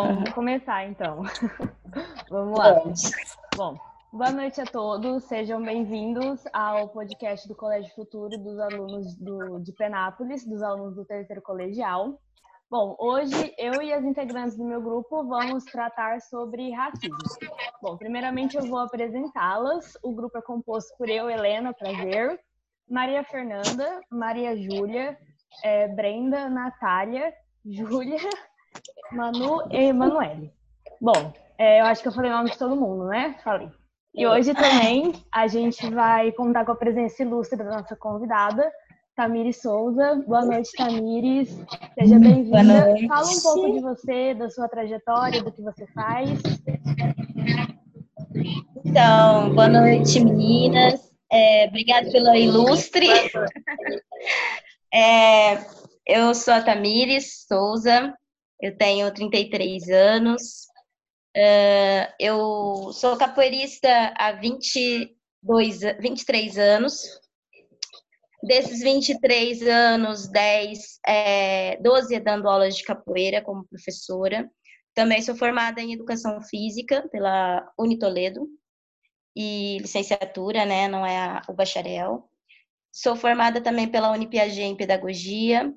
Vamos começar então. Vamos lá. Bom, boa noite a todos, sejam bem-vindos ao podcast do Colégio Futuro dos alunos do, de Penápolis, dos alunos do terceiro colegial. Bom, hoje eu e as integrantes do meu grupo vamos tratar sobre racismo. Bom, primeiramente eu vou apresentá-las. O grupo é composto por eu, Helena, prazer, Maria Fernanda, Maria Júlia, é, Brenda, Natália, Júlia, Manu e Emanuele. Bom, é, eu acho que eu falei o nome de todo mundo, né? Falei. E hoje também a gente vai contar com a presença ilustre da nossa convidada, Tamires Souza. Boa noite, Tamires. Seja bem-vinda. Fala um pouco de você, da sua trajetória, do que você faz. Então, boa noite, meninas. É, obrigada pela ilustre. É, eu sou a Tamires Souza, eu tenho 33 anos. Uh, eu sou capoeirista há 22, 23 anos. Desses 23 anos, 10, é, 12 é dando aulas de capoeira como professora. Também sou formada em Educação Física pela Unitoledo e licenciatura, né, não é a, o bacharel. Sou formada também pela Unipiaget em Pedagogia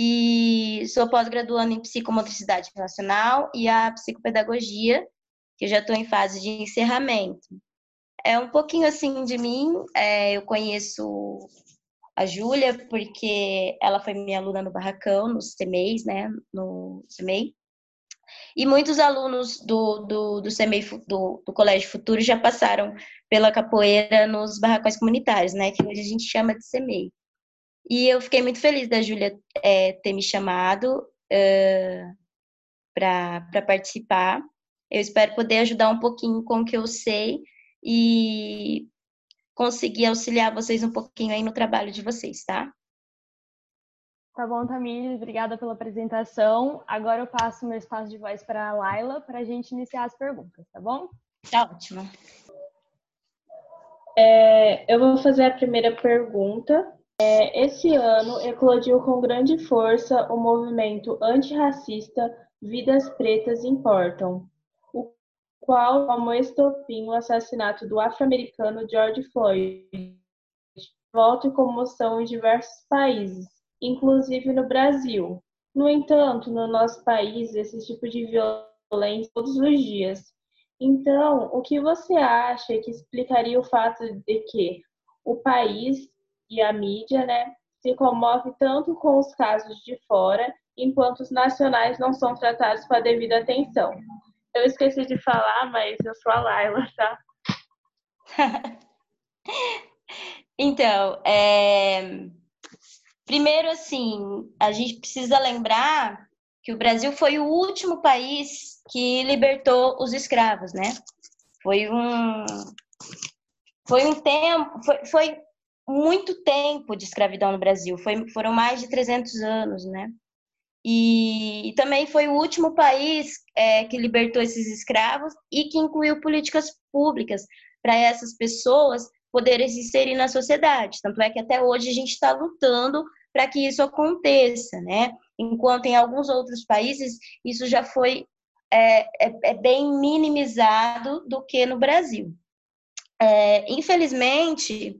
e sou pós-graduando em Psicomotricidade Relacional e a Psicopedagogia, que eu já estou em fase de encerramento. É um pouquinho assim de mim, é, eu conheço a Júlia, porque ela foi minha aluna no Barracão, no CMEIs, né, no CMEI. E muitos alunos do, do, do CMEI, do, do Colégio Futuro, já passaram pela capoeira nos barracões comunitários, né, que hoje a gente chama de CMEI. E eu fiquei muito feliz da Júlia é, ter me chamado uh, para participar. Eu espero poder ajudar um pouquinho com o que eu sei e conseguir auxiliar vocês um pouquinho aí no trabalho de vocês, tá? Tá bom, Tamires, obrigada pela apresentação. Agora eu passo meu espaço de voz para a Laila para a gente iniciar as perguntas, tá bom? Tá ótimo. É, eu vou fazer a primeira pergunta. É, esse ano eclodiu com grande força o movimento antirracista Vidas Pretas Importam, qual como estopim o assassinato do afro-americano George Floyd, volta e comoção em diversos países, inclusive no Brasil. No entanto, no nosso país, esse tipo de violência todos os dias. Então, o que você acha que explicaria o fato de que o país e a mídia, né, se comove tanto com os casos de fora, enquanto os nacionais não são tratados com a devida atenção? Eu esqueci de falar, mas eu sou a Laila, tá? então, é... primeiro, assim, a gente precisa lembrar que o Brasil foi o último país que libertou os escravos, né? Foi um, foi um tempo, foi, foi muito tempo de escravidão no Brasil, foi, foram mais de 300 anos, né? E, também foi o último país é, que libertou esses escravos e que incluiu políticas públicas para essas pessoas poderem se inserir na sociedade. Tanto é que até hoje a gente está lutando para que isso aconteça, né? Enquanto em alguns outros países isso já foi é, é, é bem minimizado do que no Brasil. É, infelizmente,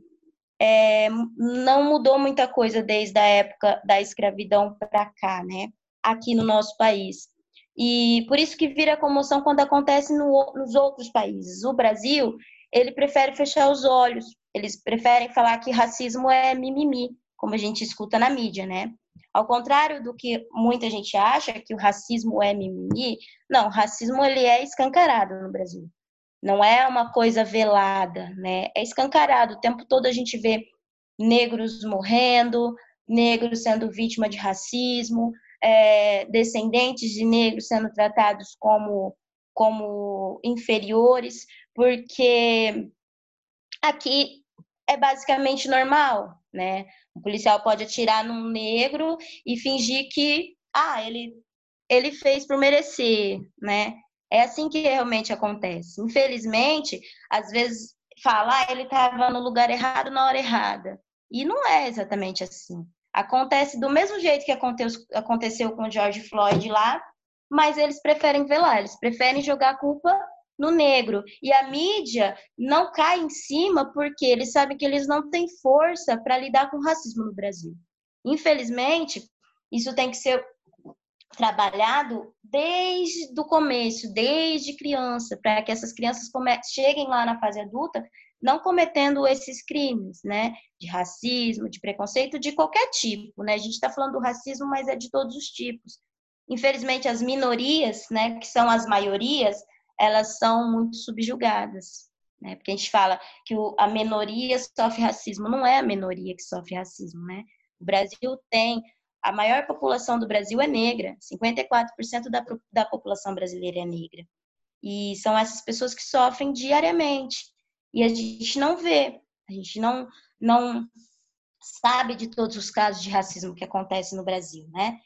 é, não mudou muita coisa desde a época da escravidão para cá, né? Aqui no nosso país. E por isso que vira comoção quando acontece no, nos outros países. O Brasil, ele prefere fechar os olhos, eles preferem falar que racismo é mimimi, como a gente escuta na mídia, né? Ao contrário do que muita gente acha que o racismo é mimimi, não, o racismo ele é escancarado no Brasil. Não é uma coisa velada, né? É escancarado. O tempo todo a gente vê negros morrendo, negros sendo vítima de racismo, é, descendentes de negros sendo tratados como, como inferiores, porque aqui é basicamente normal, né? O policial pode atirar num negro e fingir que, ah, ele, ele fez por merecer, né? É assim que realmente acontece. Infelizmente, às vezes fala, ah, ele estava no lugar errado na hora errada. E não é exatamente assim. Acontece do mesmo jeito que aconteceu com o George Floyd lá, mas eles preferem velar, eles preferem jogar a culpa no negro. E a mídia não cai em cima porque eles sabem que eles não têm força para lidar com o racismo no Brasil. Infelizmente, isso tem que ser trabalhado desde o começo, desde criança, para que essas crianças cheguem lá na fase adulta não cometendo esses crimes, né, de racismo, de preconceito, de qualquer tipo, né? A gente está falando do racismo, mas é de todos os tipos. Infelizmente, as minorias, né, que são as maiorias, elas são muito subjugadas, né? Porque a gente fala que a minoria sofre racismo, não é a minoria que sofre racismo, né? O Brasil tem a maior população do Brasil é negra, 54% da, da população brasileira é negra. E são essas pessoas que sofrem diariamente. E a gente não vê, a gente não, não sabe de todos os casos de racismo que acontecem no Brasil, né?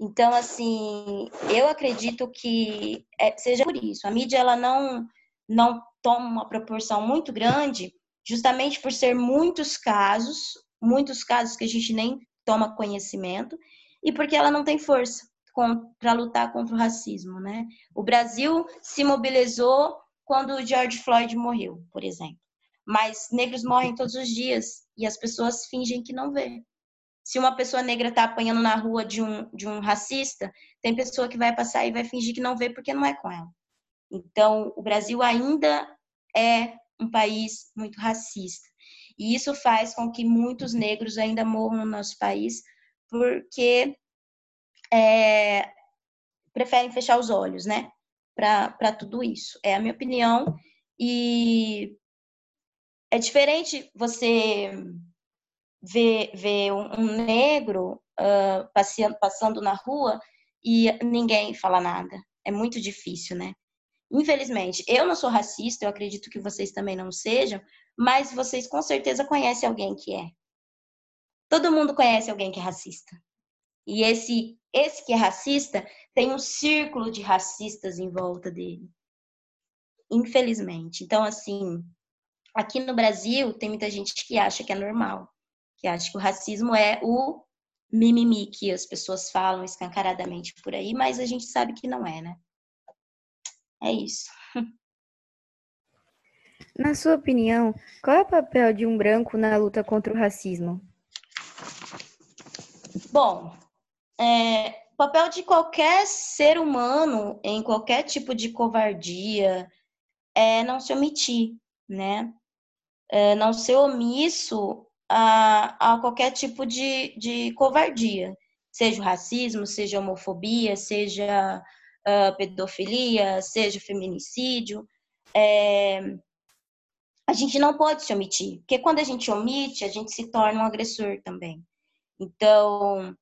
Então, assim, eu acredito que é, seja por isso. A mídia, ela não, não toma uma proporção muito grande, justamente por ser muitos casos, muitos casos que a gente nem toma conhecimento, e porque ela não tem força para lutar contra o racismo, né? O Brasil se mobilizou quando George Floyd morreu, por exemplo. Mas negros morrem todos os dias e as pessoas fingem que não vê. Se uma pessoa negra está apanhando na rua de um, de um racista, tem pessoa que vai passar e vai fingir que não vê porque não é com ela. Então, o Brasil ainda é um país muito racista. E isso faz com que muitos negros ainda morram no nosso país porque é, preferem fechar os olhos, né? para tudo isso. É a minha opinião. E é diferente você ver, ver um, negro uh, passeando, passando na rua e ninguém fala nada. É muito difícil, né? Infelizmente, eu não sou racista, eu acredito que vocês também não sejam, mas vocês com certeza conhecem alguém que é. Todo mundo conhece alguém que é racista. E esse, esse que é racista tem um círculo de racistas em volta dele. Infelizmente. Então, assim, aqui no Brasil tem muita gente que acha que é normal, que acha que o racismo é o mimimi que as pessoas falam escancaradamente por aí, mas a gente sabe que não é, né? É isso. Na sua opinião, qual é o papel de um branco na luta contra o racismo? Bom, é, o papel de qualquer ser humano em qualquer tipo de covardia é não se omitir, né? É não ser omisso a, a qualquer tipo de, de covardia, seja o racismo, seja a homofobia, seja a pedofilia, seja o feminicídio. É, a gente não pode se omitir, porque quando a gente omite, a gente se torna um agressor também. Então,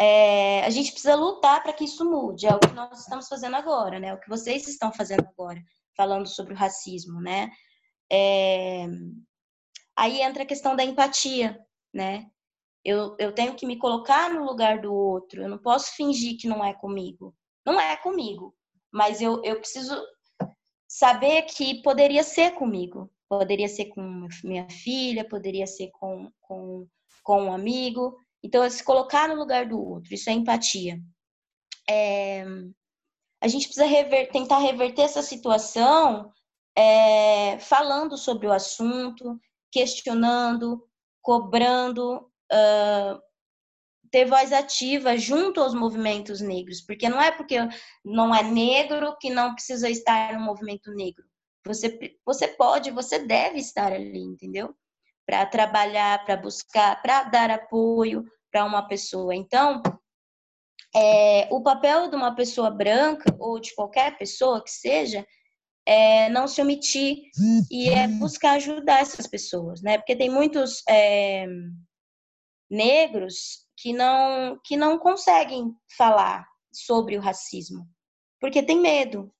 é, a gente precisa lutar para que isso mude. É o que nós estamos fazendo agora, né? O que vocês estão fazendo agora, falando sobre o racismo, né? É, aí entra a questão da empatia, né? Eu, eu tenho que me colocar no lugar do outro. Eu não posso fingir que não é comigo. Não é comigo. Mas eu, eu preciso saber que poderia ser comigo. Poderia ser com minha filha, poderia ser com, com, com um amigo. Então, é se colocar no lugar do outro, isso é empatia. É, a gente precisa rever, tentar reverter essa situação é, falando sobre o assunto, questionando, cobrando, uh, ter voz ativa junto aos movimentos negros, porque não é porque não é negro que não precisa estar no movimento negro. Você, você pode, você deve estar ali, entendeu? para trabalhar, para buscar, para dar apoio para uma pessoa. Então, é, o papel de uma pessoa branca ou de qualquer pessoa que seja é não se omitir e é buscar ajudar essas pessoas, né? Porque tem muitos é, negros que não que não conseguem falar sobre o racismo porque tem medo,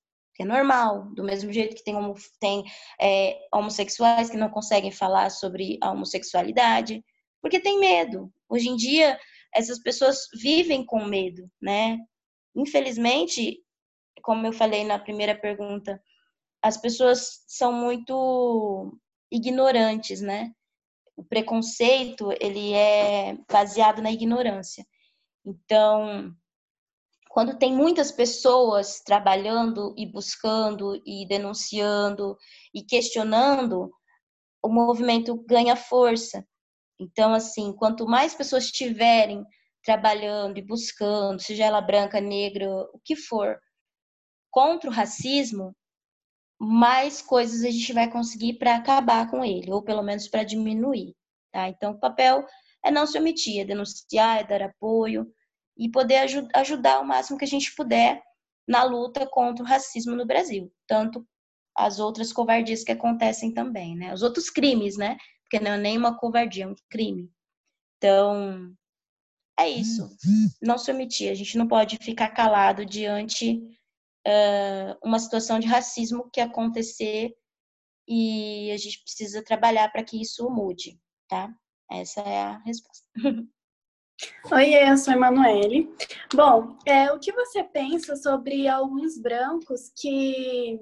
é normal, do mesmo jeito que tem, tem é, homossexuais que não conseguem falar sobre a homossexualidade, porque tem medo. Hoje em dia, essas pessoas vivem com medo, né? Infelizmente, como eu falei na primeira pergunta, as pessoas são muito ignorantes, né? O preconceito, ele é baseado na ignorância. Então, quando tem muitas pessoas trabalhando e buscando e denunciando e questionando, o movimento ganha força. Então, assim, quanto mais pessoas tiverem trabalhando e buscando, seja ela branca, negra, o que for, contra o racismo, mais coisas a gente vai conseguir para acabar com ele, ou pelo menos para diminuir. Tá? Então, o papel é não se omitir, é denunciar, é dar apoio, e poder aj ajudar o máximo que a gente puder na luta contra o racismo no Brasil, tanto as outras covardias que acontecem também, né? Os outros crimes, né? Porque não é nem uma covardia, é um crime. Então, é isso. Não se omitir. A gente não pode ficar calado diante uh, uma situação de racismo que acontecer e a gente precisa trabalhar para que isso mude, tá? Essa é a resposta. Oi, eu sou a Emanuele. Bom, é, o que você pensa sobre alguns brancos que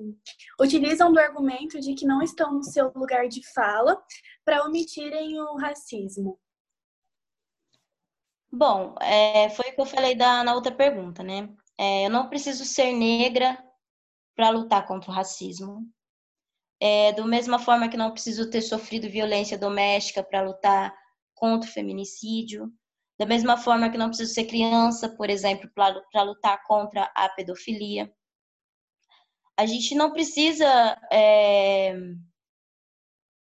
utilizam do argumento de que não estão no seu lugar de fala para omitirem o racismo? Bom, é, foi o que eu falei da, na outra pergunta, né? É, eu não preciso ser negra para lutar contra o racismo. É, do mesma forma que não preciso ter sofrido violência doméstica para lutar contra o feminicídio. Da mesma forma que não preciso ser criança, por exemplo, para lutar contra a pedofilia. A gente não precisa é,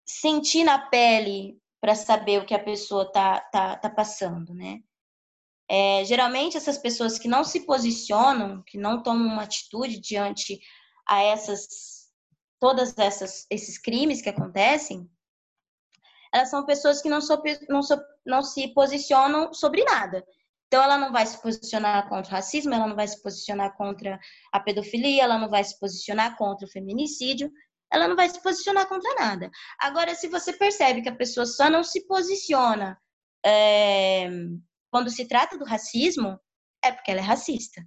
sentir na pele para saber o que a pessoa tá, tá, tá passando, né? É, geralmente essas pessoas que não se posicionam, que não tomam uma atitude diante a essas todas essas esses crimes que acontecem, elas são pessoas que não, so, não, so, não se posicionam sobre nada. Então, ela não vai se posicionar contra o racismo, ela não vai se posicionar contra a pedofilia, ela não vai se posicionar contra o feminicídio, ela não vai se posicionar contra nada. Agora, se você percebe que a pessoa só não se posiciona é, quando se trata do racismo, é porque ela é racista,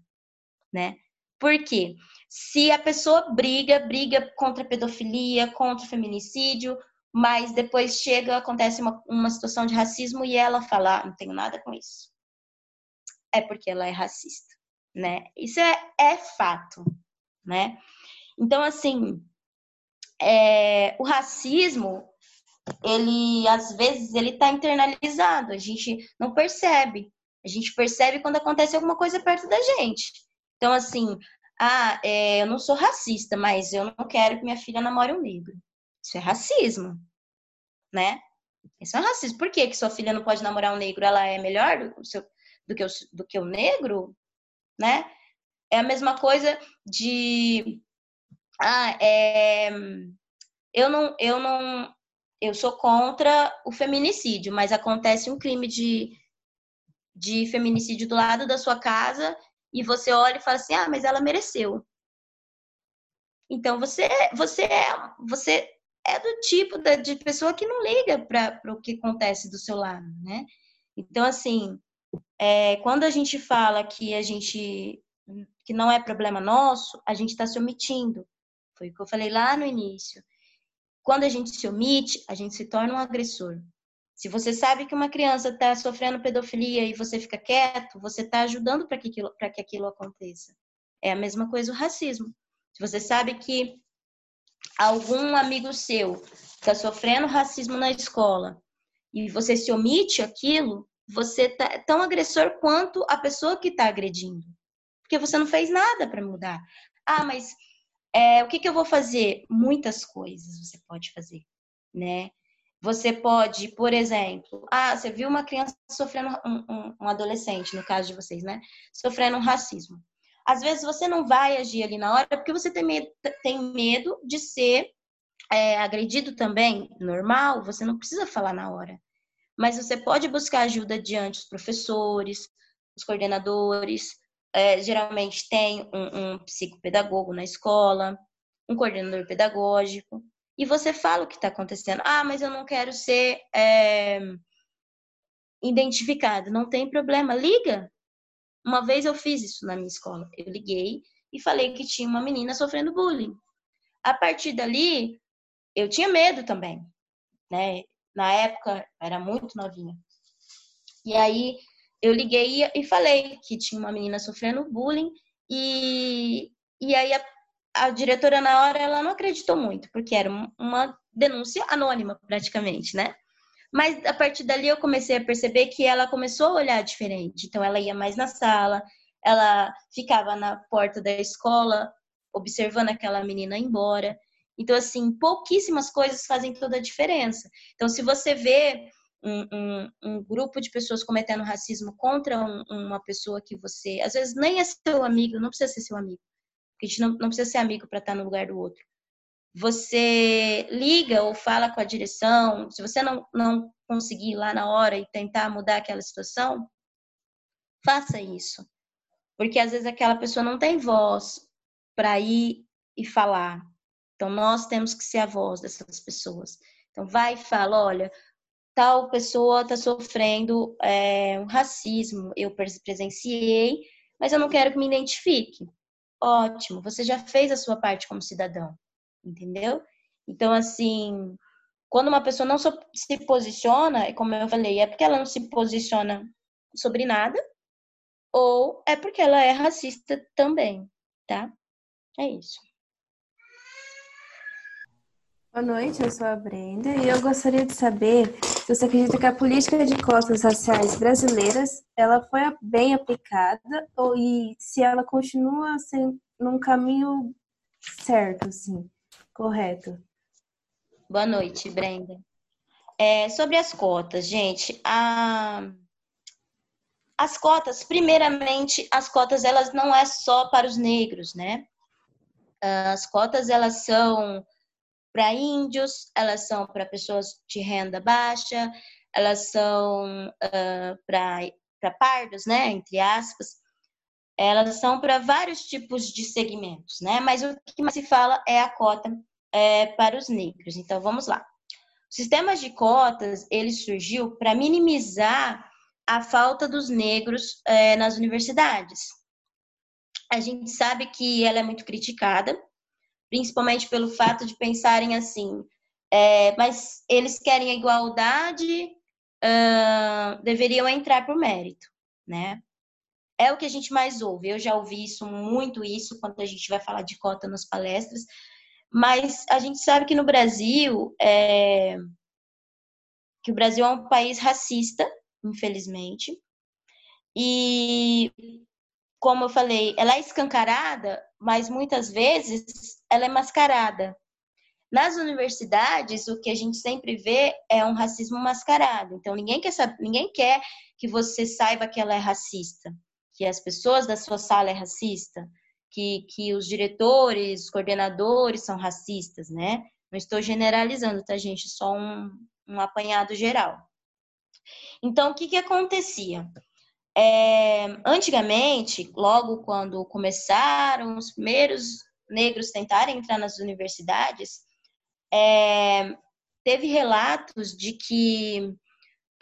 né? Por quê? Se a pessoa briga, briga contra a pedofilia, contra o feminicídio, mas depois chega, acontece uma, uma situação de racismo e ela fala, ah, não tenho nada com isso. É porque ela é racista, né? Isso é, é fato, né? Então, assim, é, o racismo, ele, às vezes, ele tá internalizado, a gente não percebe. A gente percebe quando acontece alguma coisa perto da gente. Então, assim, ah, é, eu não sou racista, mas eu não quero que minha filha namore um negro. Isso é racismo, né? Isso é racismo. Por que, que sua filha não pode namorar um negro? Ela é melhor do, seu, do, que, o, do que o negro? Né? É a mesma coisa de. Ah, é, eu não, eu não, eu sou contra o feminicídio, mas acontece um crime de, de feminicídio do lado da sua casa e você olha e fala assim, ah, mas ela mereceu. Então você, você, você é do tipo de pessoa que não liga para o que acontece do seu lado, né? Então, assim, é, quando a gente fala que a gente que não é problema nosso, a gente está se omitindo. Foi o que eu falei lá no início. Quando a gente se omite, a gente se torna um agressor. Se você sabe que uma criança está sofrendo pedofilia e você fica quieto, você está ajudando para que, que aquilo aconteça. É a mesma coisa o racismo. Se você sabe que algum amigo seu está sofrendo racismo na escola e você se omite aquilo, você tá é tão agressor quanto a pessoa que está agredindo. Porque você não fez nada para mudar. Ah, mas é, o que, que eu vou fazer? Muitas coisas você pode fazer, né? Você pode, por exemplo, ah, você viu uma criança sofrendo, um, um, um adolescente, no caso de vocês, né? Sofrendo um racismo. Às vezes você não vai agir ali na hora porque você tem medo, tem medo de ser é, agredido também, normal, você não precisa falar na hora. Mas você pode buscar ajuda diante dos professores, os coordenadores. É, geralmente tem um, um psicopedagogo na escola, um coordenador pedagógico, e você fala o que está acontecendo. Ah, mas eu não quero ser é, identificado. Não tem problema, liga. Uma vez eu fiz isso na minha escola. Eu liguei e falei que tinha uma menina sofrendo bullying. A partir dali, eu tinha medo também, né? Na época, era muito novinha. E aí, eu liguei e falei que tinha uma menina sofrendo bullying e, e aí a, a diretora na hora ela não acreditou muito, porque era uma denúncia anônima praticamente, né? Mas a partir dali eu comecei a perceber que ela começou a olhar diferente. Então ela ia mais na sala, ela ficava na porta da escola observando aquela menina embora. Então, assim, pouquíssimas coisas fazem toda a diferença. Então, se você vê um, um, um grupo de pessoas cometendo racismo contra um, uma pessoa que você, às vezes, nem é seu amigo, não precisa ser seu amigo. A gente não, não precisa ser amigo para estar no lugar do outro. Você liga ou fala com a direção, se você não, não conseguir ir lá na hora e tentar mudar aquela situação, faça isso. Porque às vezes aquela pessoa não tem voz para ir e falar. Então nós temos que ser a voz dessas pessoas. Então vai e fala, olha, tal pessoa está sofrendo é, um racismo, eu presenciei, mas eu não quero que me identifique. Ótimo, você já fez a sua parte como cidadão, entendeu? Então, assim, quando uma pessoa não se posiciona, como eu falei, é porque ela não se posiciona sobre nada, ou é porque ela é racista também, tá? É isso. Boa noite, eu sou a Brenda e eu gostaria de saber se você acredita que a política de cotas raciais brasileiras ela foi bem aplicada ou e se ela continua sendo num caminho certo, assim, correto. Boa noite, Brenda. É, sobre as cotas, gente, a... as cotas, primeiramente, as cotas elas não é só para os negros, né? As cotas elas são para índios, elas são para pessoas de renda baixa, elas são uh, para pardos, né, entre aspas. Elas são para vários tipos de segmentos, né? Mas o que mais se fala é a cota é, para os negros. Então, vamos lá. O sistema de cotas, ele surgiu para minimizar a falta dos negros é, nas universidades. A gente sabe que ela é muito criticada, principalmente pelo fato de pensarem assim, é, mas eles querem a igualdade, uh, deveriam entrar por mérito, né? É o que a gente mais ouve. Eu já ouvi isso, muito isso, quando a gente vai falar de cota nas palestras, mas a gente sabe que no Brasil, é, que o Brasil é um país racista, infelizmente, e como eu falei, ela é escancarada, mas muitas vezes ela é mascarada. Nas universidades, o que a gente sempre vê é um racismo mascarado. Então, ninguém quer, saber, ninguém quer que você saiba que ela é racista, que as pessoas da sua sala é racista, que, que os diretores, os coordenadores são racistas, né? Não estou generalizando, tá, gente? Só um, um apanhado geral. Então, o que, que acontecia? É, antigamente, logo quando começaram os primeiros negros tentarem entrar nas universidades, é, teve relatos de que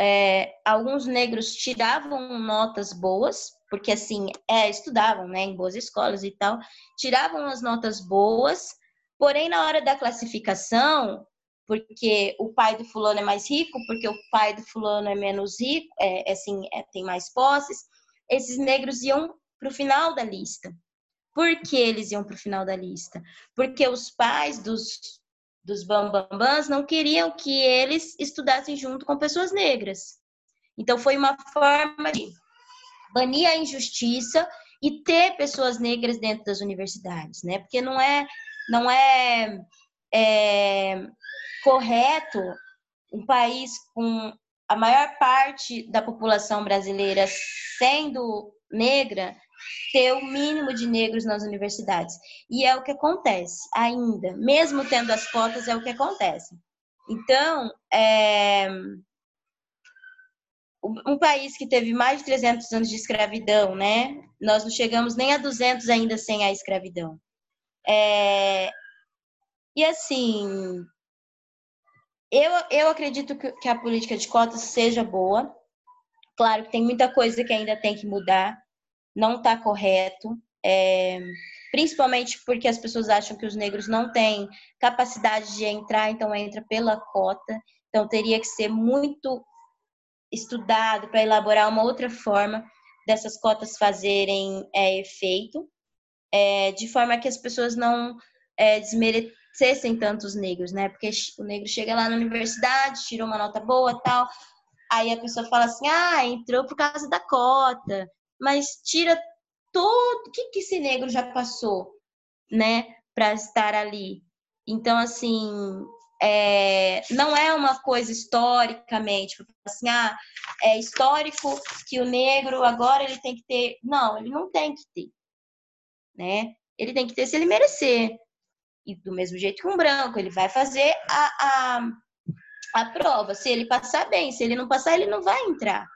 é, alguns negros tiravam notas boas, porque assim, é, estudavam né, em boas escolas e tal, tiravam as notas boas, porém na hora da classificação, porque o pai do fulano é mais rico, porque o pai do fulano é menos rico, é, é assim, é, tem mais posses, esses negros iam para o final da lista. Por que eles iam para o final da lista? Porque os pais dos, dos bambambãs não queriam que eles estudassem junto com pessoas negras. Então, foi uma forma de banir a injustiça e ter pessoas negras dentro das universidades, né? Porque não é, não é, é correto um país com a maior parte da população brasileira sendo negra ter o mínimo de negros nas universidades. E é o que acontece ainda, mesmo tendo as cotas, é o que acontece. Então, é... um país que teve mais de 300 anos de escravidão, né? Nós não chegamos nem a 200 ainda sem a escravidão. É... E assim, eu, eu acredito que, a política de cotas seja boa. Claro que tem muita coisa que ainda tem que mudar, não está correto, é, principalmente porque as pessoas acham que os negros não têm capacidade de entrar, então entra pela cota. Então teria que ser muito estudado para elaborar uma outra forma dessas cotas fazerem é, efeito, é, de forma que as pessoas não é, desmerecessem tanto os negros, né? Porque o negro chega lá na universidade, tirou uma nota boa tal, aí a pessoa fala assim, ah, entrou por causa da cota, mas tira todo o que, que esse negro já passou, né, para estar ali. Então, assim, é, não é uma coisa historicamente, assim, ah, é histórico que o negro agora ele tem que ter. Não, ele não tem que ter, né? Ele tem que ter se ele merecer. E do mesmo jeito que um branco, ele vai fazer a, a, a prova. Se ele passar bem, se ele não passar, ele não vai entrar.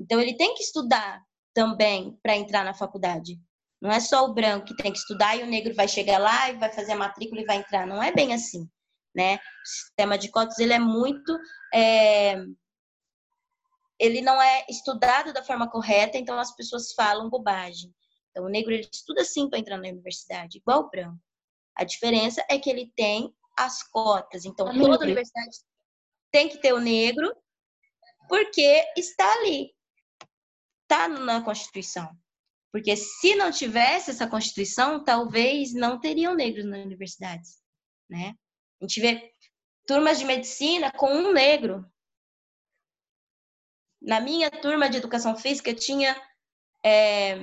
Então ele tem que estudar também para entrar na faculdade. Não é só o branco que tem que estudar e o negro vai chegar lá e vai fazer a matrícula e vai entrar. Não é bem assim né? O sistema de cotas ele é muito é... ele não é estudado da forma correta, então as pessoas falam bobagem. Então o negro ele estuda sim para entrar na universidade, igual o branco. A diferença é que ele tem as cotas. Então toda universidade tem que ter o negro porque está ali. Está na Constituição. Porque se não tivesse essa Constituição, talvez não teriam negros nas universidades, né? A gente vê turmas de medicina com um negro. Na minha turma de educação física tinha, é,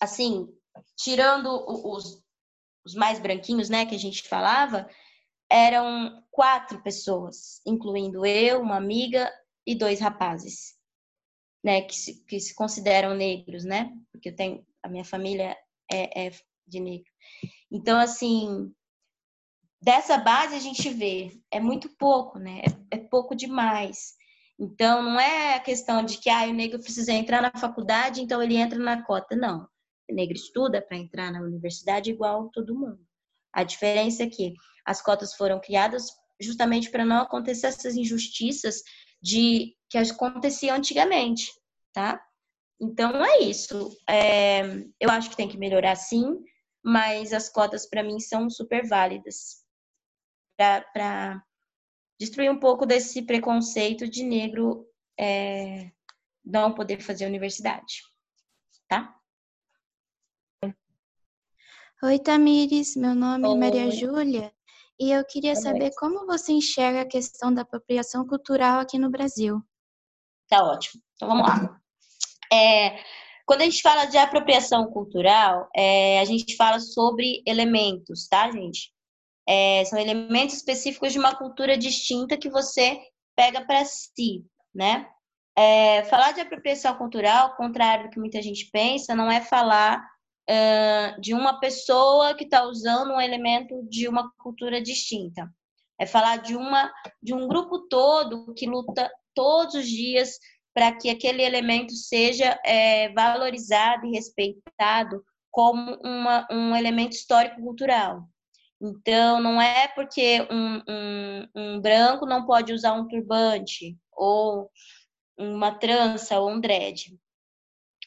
assim, tirando os, os mais branquinhos, né, que a gente falava, eram quatro pessoas, incluindo eu, uma amiga e dois rapazes, né, que se, que se consideram negros, né, porque eu tenho a minha família é, é de negro. Então, assim, dessa base a gente vê, é muito pouco, né? É, é pouco demais. Então, não é a questão de que ah, o negro precisa entrar na faculdade, então ele entra na cota. Não. O negro estuda para entrar na universidade igual todo mundo. A diferença é que as cotas foram criadas justamente para não acontecer essas injustiças de que aconteciam antigamente, tá? Então é isso. É, eu acho que tem que melhorar sim, mas as cotas para mim são super válidas para destruir um pouco desse preconceito de negro é, não poder fazer universidade, tá? Oi, Tamires, meu nome Oi. é Maria Júlia e eu queria Oi. saber como você enxerga a questão da apropriação cultural aqui no Brasil. Tá ótimo. Então vamos lá. É, quando a gente fala de apropriação cultural, é, a gente fala sobre elementos, tá, gente? É, são elementos específicos de uma cultura distinta que você pega para si, né? É, falar de apropriação cultural, ao contrário do que muita gente pensa, não é falar uh, de uma pessoa que está usando um elemento de uma cultura distinta. É falar de, uma, de um grupo todo que luta todos os dias para que aquele elemento seja é, valorizado e respeitado como uma, um elemento histórico-cultural. Então, não é porque um, um, um branco não pode usar um turbante, ou uma trança, ou um dread.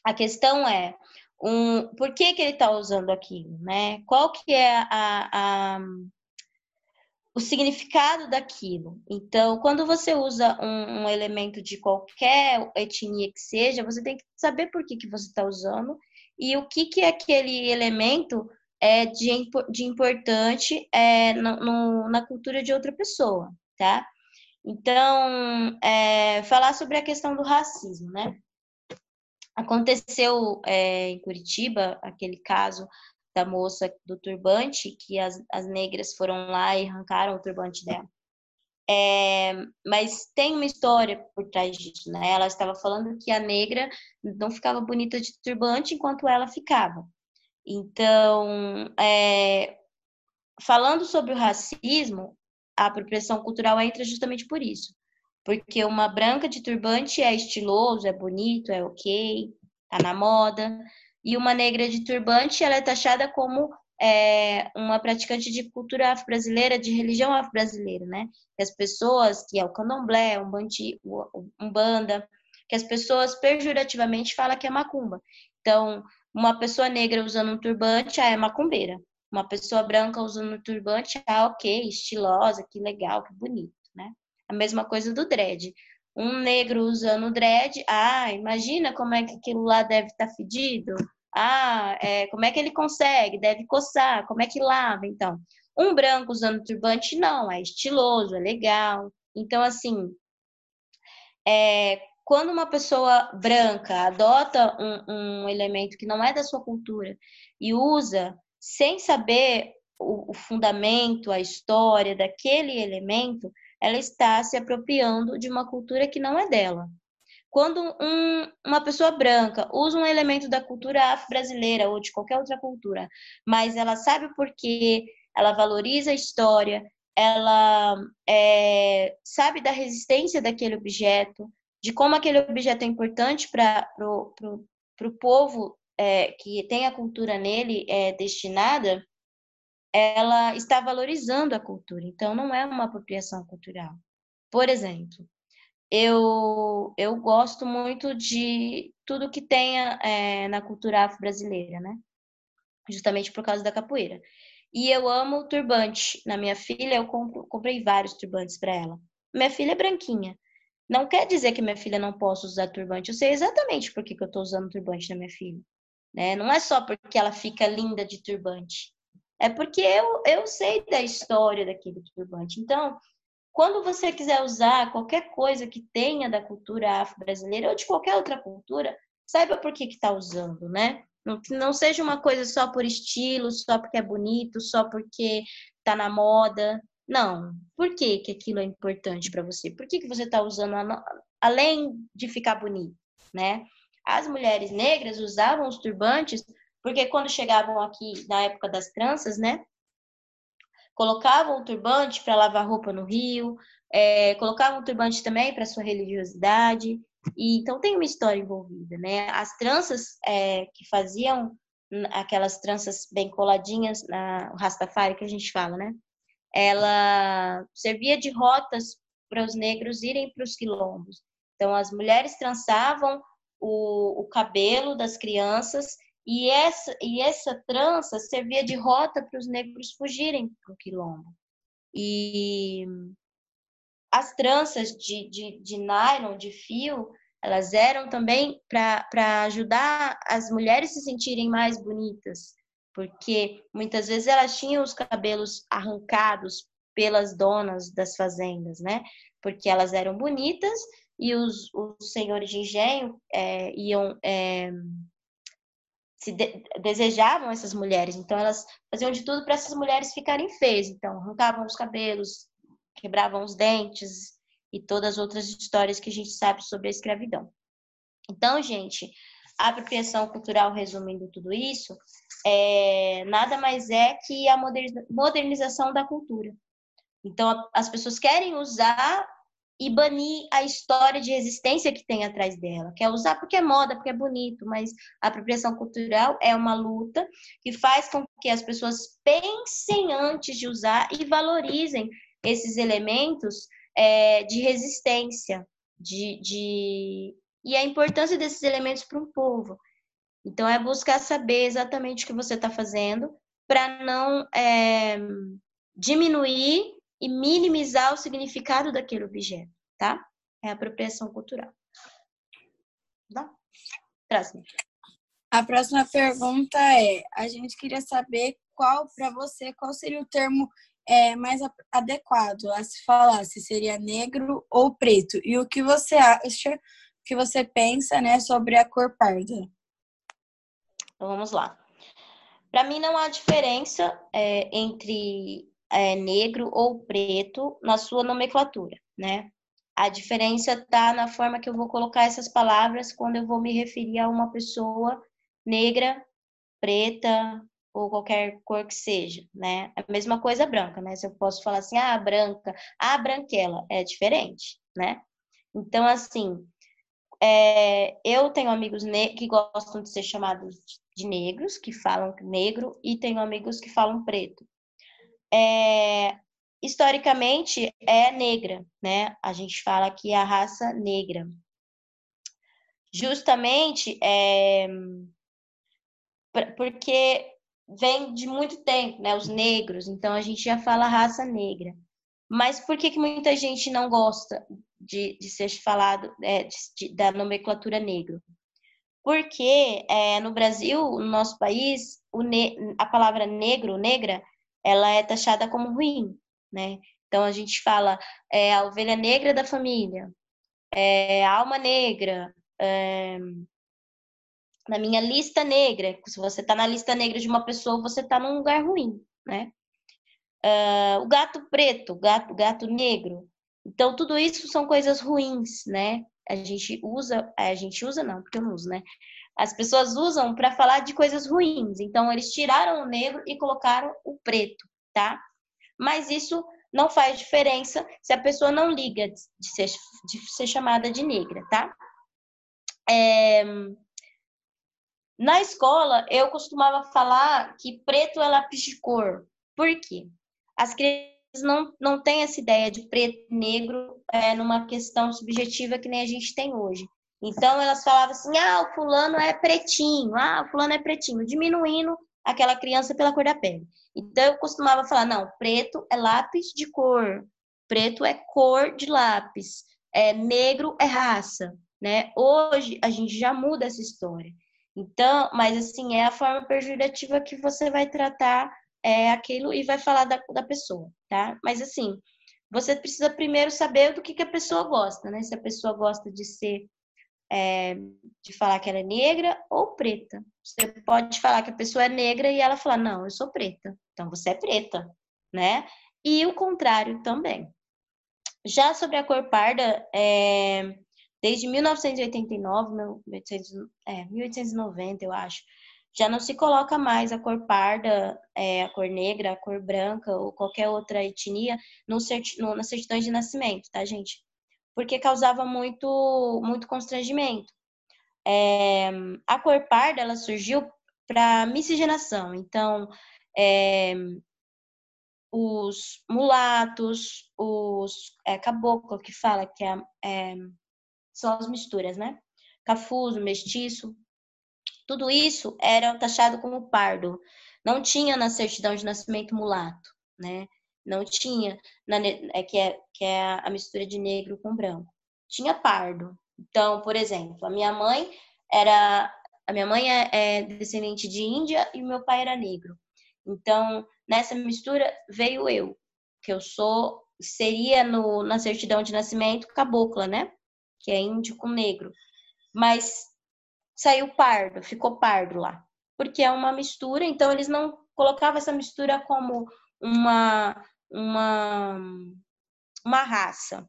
A questão é, um, por que, que ele está usando aquilo, né? Qual que é a, a, o significado daquilo? Então, quando você usa um, um, elemento de qualquer etnia que seja, você tem que saber por que, que você está usando e o que, que aquele elemento é, de, de importante é, no, no, na cultura de outra pessoa, tá? Então, é, falar sobre a questão do racismo, né? Aconteceu é, em Curitiba aquele caso da moça do turbante, que as, as negras foram lá e arrancaram o turbante dela. É, mas tem uma história por trás disso, né? Ela estava falando que a negra não ficava bonita de turbante enquanto ela ficava. Então, é, falando sobre o racismo, a apropriação cultural entra justamente por isso. Porque uma branca de turbante é estiloso, é bonito, é ok, tá na moda. E uma negra de turbante, ela é taxada como é, uma praticante de cultura afro-brasileira, de religião afro-brasileira, né? Que as pessoas, que é o candomblé, um, banda, que as pessoas pejorativamente falam que é macumba. Então, uma pessoa negra usando um turbante, ah, é macumbeira. Uma pessoa branca usando um turbante, ah, ok, estilosa, que legal, que bonito, né? A mesma coisa do dread. um negro usando dread, ah, imagina como é que aquilo lá deve estar tá fedido. Ah, é, como é que ele consegue? Deve coçar. Como é que lava? Então, um branco usando turbante, não, é estiloso, é legal. Então, assim, é, quando uma pessoa branca adota um, um, elemento que não é da sua cultura e usa sem saber o, o fundamento, a história daquele elemento, ela está se apropriando de uma cultura que não é dela. Quando um, uma pessoa branca usa um elemento da cultura afro-brasileira ou de qualquer outra cultura, mas ela sabe o porquê, ela valoriza a história, ela é, sabe da resistência daquele objeto, de como aquele objeto é importante para o povo é, que tem a cultura nele é, destinada, ela está valorizando a cultura. Então, não é uma apropriação cultural. Por exemplo, eu, eu gosto muito de tudo que tenha é, na cultura afro-brasileira, né? Justamente por causa da capoeira. E eu amo turbante. Na minha filha, eu compro, comprei vários turbantes para ela. Minha filha é branquinha. Não quer dizer que minha filha não possa usar turbante. Eu sei exatamente por que, que eu estou usando turbante na minha filha. Né? Não é só porque ela fica linda de turbante. É porque eu, eu sei da história daquele turbante. Então, quando você quiser usar qualquer coisa que tenha da cultura afro-brasileira ou de qualquer outra cultura, saiba por que está usando, né? Não, não seja uma coisa só por estilo, só porque é bonito, só porque está na moda. Não. Por que, que aquilo é importante para você? Por que, que você está usando a, além de ficar bonito, né? As mulheres negras usavam os turbantes porque quando chegavam aqui na época das tranças, né? Colocavam o turbante para lavar roupa no rio, é, colocavam o turbante também para sua religiosidade. E, então tem uma história envolvida, né? As tranças é, que faziam aquelas tranças bem coladinhas, na Rastafari que a gente fala, né? Ela servia de rotas para os negros irem para os quilombos. Então as mulheres trançavam o, o cabelo das crianças e essa, e essa trança servia de rota para os negros fugirem para o quilombo. E as tranças de, de, de nylon, de fio, elas eram também para ajudar as mulheres se sentirem mais bonitas, porque muitas vezes elas tinham os cabelos arrancados pelas donas das fazendas, né? Porque elas eram bonitas e os, os senhores de engenho é, iam é, se de, desejavam essas mulheres, então elas faziam de tudo para essas mulheres ficarem feias, então arrancavam os cabelos, quebravam os dentes e todas as outras histórias que a gente sabe sobre a escravidão. Então, gente, a apropriação cultural, resumindo tudo isso, é, nada mais é que a modernização da cultura. Então, as pessoas querem usar e banir a história de resistência que tem atrás dela. Quer usar porque é moda, porque é bonito, mas a apropriação cultural é uma luta que faz com que as pessoas pensem antes de usar e valorizem esses elementos é, de resistência, de, de, e a importância desses elementos para um povo. Então, é buscar saber exatamente o que você está fazendo para não é, diminuir e minimizar o significado daquele objeto, tá? É apropriação cultural. Tá? Próximo. A próxima pergunta é: a gente queria saber qual, para você, qual seria o termo é, mais adequado a se falar, se seria negro ou preto, e o que você acha, o que você pensa, né, sobre a cor parda? Então, vamos lá. Para mim, não há diferença é, entre é, negro ou preto na sua nomenclatura, né? A diferença está na forma que eu vou colocar essas palavras quando eu vou me referir a uma pessoa negra, preta ou qualquer cor que seja, né? A mesma coisa branca, né? Se eu posso falar assim, ah, branca, ah, branquela, é diferente, né? Então, assim, é, eu tenho amigos que gostam de ser chamados de negros, que falam negro, e tenho amigos que falam preto é, historicamente é negra, né? A gente fala que é a raça negra. Justamente é, porque vem de muito tempo, né? Os negros, então a gente já fala raça negra. Mas por que, que muita gente não gosta de, de ser falado é, de, de, da nomenclatura negro? Porque é, no Brasil, no nosso país, a palavra negro, negra, ela é taxada como ruim, né? Então a gente fala é, a ovelha negra da família, é, a alma negra, é, na minha lista negra. Se você está na lista negra de uma pessoa, você está num lugar ruim, né? Uh, o gato preto, gato, gato negro. Então, tudo isso são coisas ruins, né? A gente usa, a gente usa não, porque eu não uso, né? As pessoas usam para falar de coisas ruins. Então, eles tiraram o negro e colocaram o preto, tá? Mas isso não faz diferença se a pessoa não liga de ser, de ser chamada de negra, tá? É... Na escola, eu costumava falar que preto é lápis de cor. Por quê? As crianças não, não têm essa ideia de preto e negro é, numa questão subjetiva que nem a gente tem hoje. Então, elas falavam assim: ah, o fulano é pretinho, ah, o fulano é pretinho, diminuindo aquela criança pela cor da pele. Então, eu costumava falar: não, preto é lápis de cor, preto é cor de lápis, é, negro é raça. Né? Hoje, a gente já muda essa história. Então, mas assim, é a forma pejorativa que você vai tratar é, aquilo e vai falar da, da pessoa, tá? Mas assim, você precisa primeiro saber do que, que a pessoa gosta, né? Se a pessoa gosta de ser, é, de falar que ela é negra ou preta. Você pode falar que a pessoa é negra e ela falar, não, eu sou preta. Então você é preta, né? E o contrário também. Já sobre a cor parda, é, desde 1989, 1800, é, 1890, eu acho, já não se coloca mais a cor parda, é, a cor negra, a cor branca ou qualquer outra etnia no, certi no, de nascimento, tá, gente? Porque causava muito, muito constrangimento. É, a cor parda, ela surgiu para miscigenação. Então, é, os mulatos, os é, caboclo, que fala que é, é, são as misturas, né? Cafuso, mestiço, tudo isso era taxado como pardo. Não tinha na certidão de nascimento mulato, né? Não tinha, na, é, que, é, que é a mistura de negro com branco. Tinha pardo. Então, por exemplo, a minha mãe era. A minha mãe é, é descendente de Índia e meu pai era negro. Então, nessa mistura veio eu, que eu sou, seria no, na certidão de nascimento cabocla, né? Que é índio com negro. Mas saiu pardo, ficou pardo lá. Porque é uma mistura, então eles não colocavam essa mistura como uma, uma, uma raça.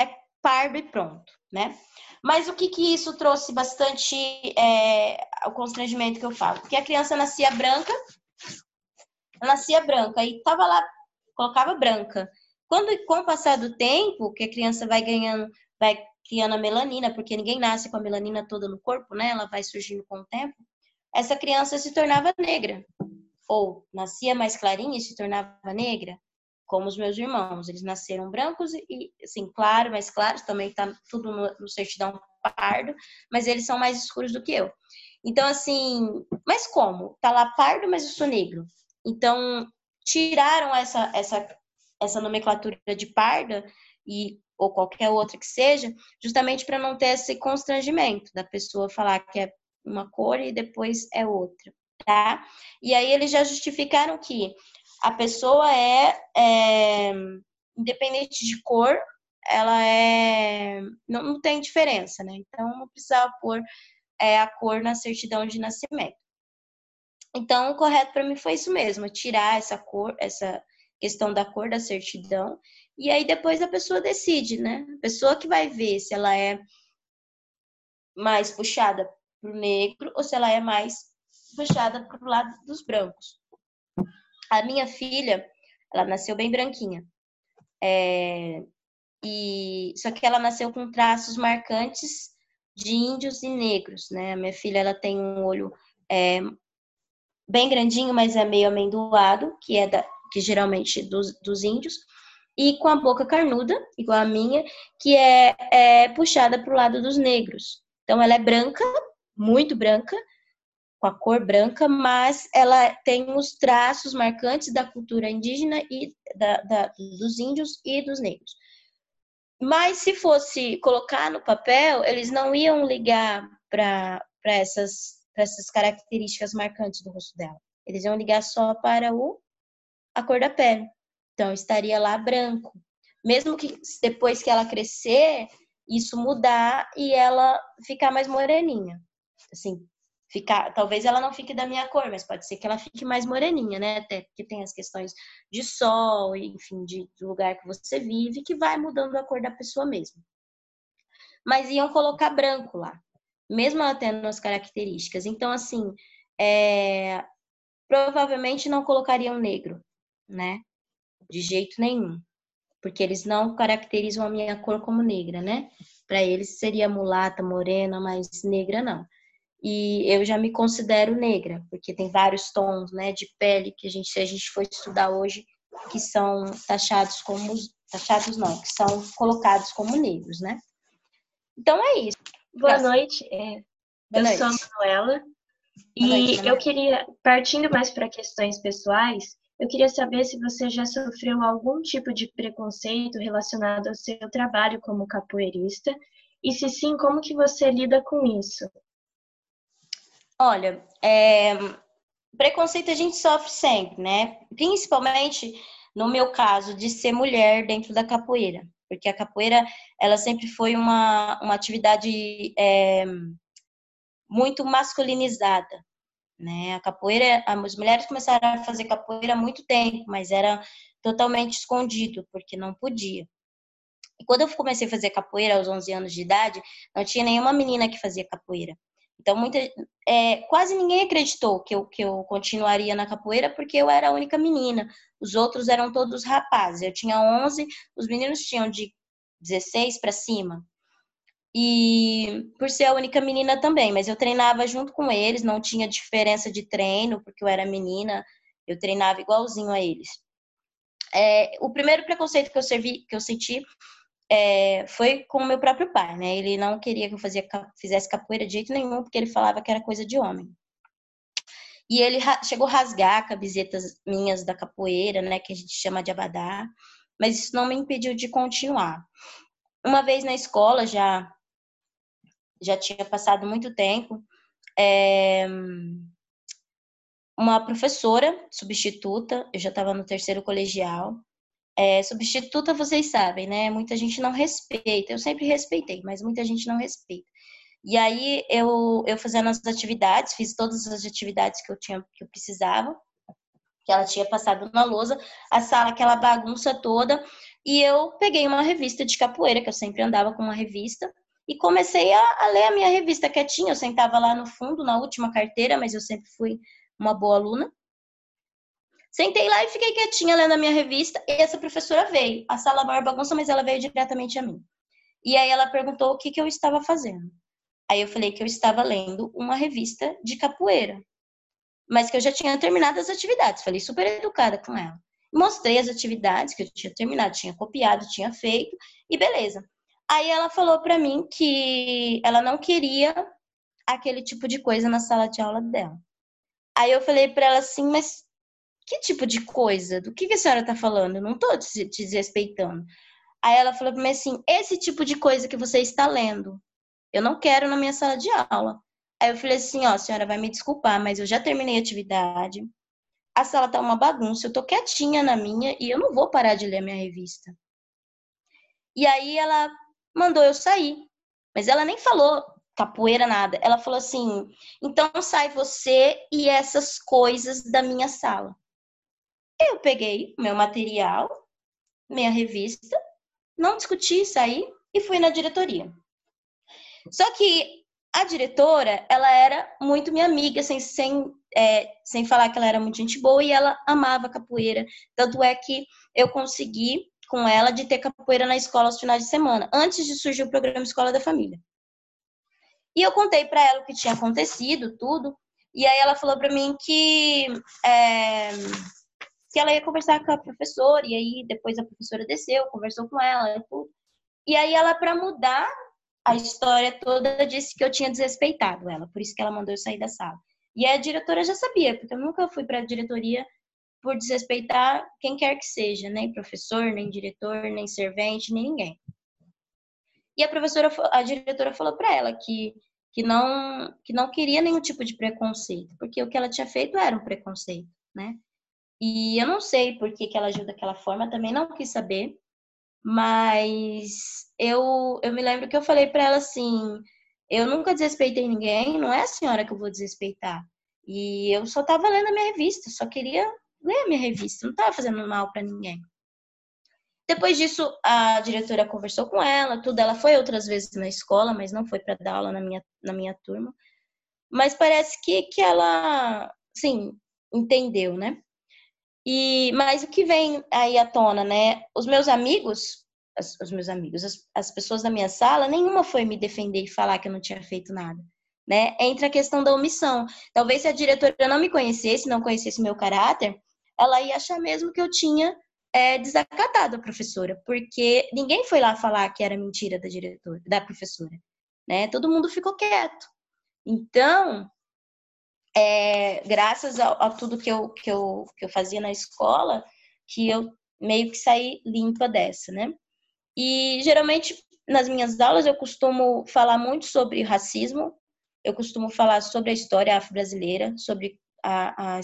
É pardo e pronto, né? Mas o que que isso trouxe bastante é, o constrangimento que eu falo? Porque a criança nascia branca, nascia branca e tava lá, colocava branca. Quando, com o passar do tempo, que a criança vai ganhando, vai criando a melanina, porque ninguém nasce com a melanina toda no corpo, né? Ela vai surgindo com o tempo. Essa criança se tornava negra. Ou nascia mais clarinha e se tornava negra, como os meus irmãos. Eles nasceram brancos e, assim, claro, mais claros, também tá tudo no, no certidão pardo, mas eles são mais escuros do que eu. Então, assim, mas como? Tá lá pardo, mas eu sou negro. Então, tiraram essa, essa, essa nomenclatura de parda e ou qualquer outra que seja, justamente para não ter esse constrangimento da pessoa falar que é uma cor e depois é outra, tá? E aí eles já justificaram que a pessoa é, é independente de cor, ela é não, não, tem diferença, né? Então não precisava pôr é, a cor na certidão de nascimento. Então o correto para mim foi isso mesmo, tirar essa cor, essa questão da cor da certidão e aí depois a pessoa decide, né? A pessoa que vai ver se ela é mais puxada para o negro ou se ela é mais puxada para o lado dos brancos. A minha filha, ela nasceu bem branquinha. É, e só que ela nasceu com traços marcantes de índios e negros, né? A minha filha ela tem um olho é, bem grandinho, mas é meio amendoado, que é da, que geralmente dos, dos índios e com a boca carnuda, igual a minha, que é, é puxada para o lado dos negros. Então, ela é branca, muito branca, com a cor branca, mas ela tem os traços marcantes da cultura indígena e da, da, dos índios e dos negros. Mas se fosse colocar no papel, eles não iam ligar para essas, essas características marcantes do rosto dela. Eles iam ligar só para o, a cor da pele. Então, estaria lá branco. Mesmo que depois que ela crescer, isso mudar e ela ficar mais moreninha. Assim, ficar, talvez ela não fique da minha cor, mas pode ser que ela fique mais moreninha, né? Até porque tem as questões de sol, enfim, de, do lugar que você vive, que vai mudando a cor da pessoa mesmo. Mas iam colocar branco lá, mesmo ela tendo as características. Então, assim, é, provavelmente não colocariam negro, né? De jeito nenhum. Porque eles não caracterizam a minha cor como negra, né? Para eles seria mulata, morena, mas negra não e eu já me considero negra, porque tem vários tons, né, de pele que a gente, se a gente for estudar hoje, que são taxados como taxados não, que são colocados como negros, né? Então é isso. Boa noite. É, Boa eu noite. sou a Manuela e noite, eu queria, partindo mais para questões pessoais, eu queria saber se você já sofreu algum tipo de preconceito relacionado ao seu trabalho como capoeirista e se sim, como que você lida com isso? Olha, é, preconceito a gente sofre sempre, né? Principalmente no meu caso de ser mulher dentro da capoeira, porque a capoeira ela sempre foi uma, uma atividade é, muito masculinizada, né? A capoeira, as mulheres começaram a fazer capoeira há muito tempo, mas era totalmente escondido porque não podia. E quando eu comecei a fazer capoeira aos 11 anos de idade, não tinha nenhuma menina que fazia capoeira. Então, muita, é, quase ninguém acreditou que eu, que eu continuaria na capoeira porque eu era a única menina. Os outros eram todos rapazes. Eu tinha 11, os meninos tinham de 16 para cima. E por ser a única menina também, mas eu treinava junto com eles, não tinha diferença de treino, porque eu era menina, eu treinava igualzinho a eles. É, o primeiro preconceito que eu, servi, que eu senti é, foi com o meu próprio pai, né? Ele não queria que eu fazia, fizesse capoeira de jeito nenhum, porque ele falava que era coisa de homem. E ele chegou a rasgar camisetas minhas da capoeira, né? Que a gente chama de abadá, mas isso não me impediu de continuar. Uma vez na escola, já, já tinha passado muito tempo, é, uma professora substituta, eu já estava no terceiro colegial, é, substituta, vocês sabem, né? Muita gente não respeita. Eu sempre respeitei, mas muita gente não respeita. E aí eu, eu fazendo as atividades, fiz todas as atividades que eu tinha que eu precisava, que ela tinha passado na lousa, a sala aquela bagunça toda, e eu peguei uma revista de capoeira, que eu sempre andava com uma revista, e comecei a, a ler a minha revista quietinha. Eu sentava lá no fundo, na última carteira, mas eu sempre fui uma boa aluna. Sentei lá e fiquei quietinha lendo a minha revista e essa professora veio. A sala maior bagunça, mas ela veio diretamente a mim. E aí ela perguntou o que, que eu estava fazendo. Aí eu falei que eu estava lendo uma revista de capoeira, mas que eu já tinha terminado as atividades. Falei super educada com ela. Mostrei as atividades que eu tinha terminado, tinha copiado, tinha feito e beleza. Aí ela falou para mim que ela não queria aquele tipo de coisa na sala de aula dela. Aí eu falei para ela assim, mas que tipo de coisa? Do que, que a senhora está falando? Eu não estou te desrespeitando. Aí ela falou para mim assim: esse tipo de coisa que você está lendo, eu não quero na minha sala de aula. Aí eu falei assim: ó, senhora vai me desculpar, mas eu já terminei a atividade. A sala tá uma bagunça, eu tô quietinha na minha e eu não vou parar de ler minha revista. E aí ela mandou eu sair. Mas ela nem falou capoeira, nada. Ela falou assim: então sai você e essas coisas da minha sala. Eu peguei meu material, minha revista, não discuti, saí e fui na diretoria. Só que a diretora, ela era muito minha amiga, sem, sem, é, sem falar que ela era muito gente boa e ela amava capoeira. Tanto é que eu consegui com ela de ter capoeira na escola aos finais de semana, antes de surgir o programa Escola da Família. E eu contei para ela o que tinha acontecido, tudo. E aí ela falou para mim que é, que ela ia conversar com a professora, e aí depois a professora desceu, conversou com ela e tudo. E aí ela, para mudar a história toda, disse que eu tinha desrespeitado ela, por isso que ela mandou eu sair da sala. E a diretora já sabia, porque eu nunca fui para a diretoria por desrespeitar quem quer que seja, nem professor, nem diretor, nem servente, nem ninguém. E a professora, a diretora falou para ela que que não que não queria nenhum tipo de preconceito, porque o que ela tinha feito era um preconceito, né? E eu não sei por que, que ela agiu daquela forma, também não quis saber, mas eu, eu me lembro que eu falei para ela assim: eu nunca desrespeitei ninguém, não é a senhora que eu vou desrespeitar. E eu só estava lendo a minha revista, só queria ler a minha revista, não estava fazendo mal para ninguém. Depois disso, a diretora conversou com ela, tudo. Ela foi outras vezes na escola, mas não foi para dar aula na minha, na minha turma. Mas parece que, que ela, sim, entendeu, né? E, mas o que vem aí à tona, né? Os meus amigos, as, os meus amigos, as, as pessoas da minha sala, nenhuma foi me defender e falar que eu não tinha feito nada. Né? Entra a questão da omissão. Talvez se a diretora não me conhecesse, não conhecesse meu caráter, ela ia achar mesmo que eu tinha é, desacatado a professora, porque ninguém foi lá falar que era mentira da diretora, da professora, né? Todo mundo ficou quieto. Então, é, graças a, a, tudo que eu, que, eu, que eu fazia na escola, que eu meio que saí limpa dessa, né? E geralmente nas minhas aulas eu costumo falar muito sobre racismo, eu costumo falar sobre a história afro-brasileira, sobre a, a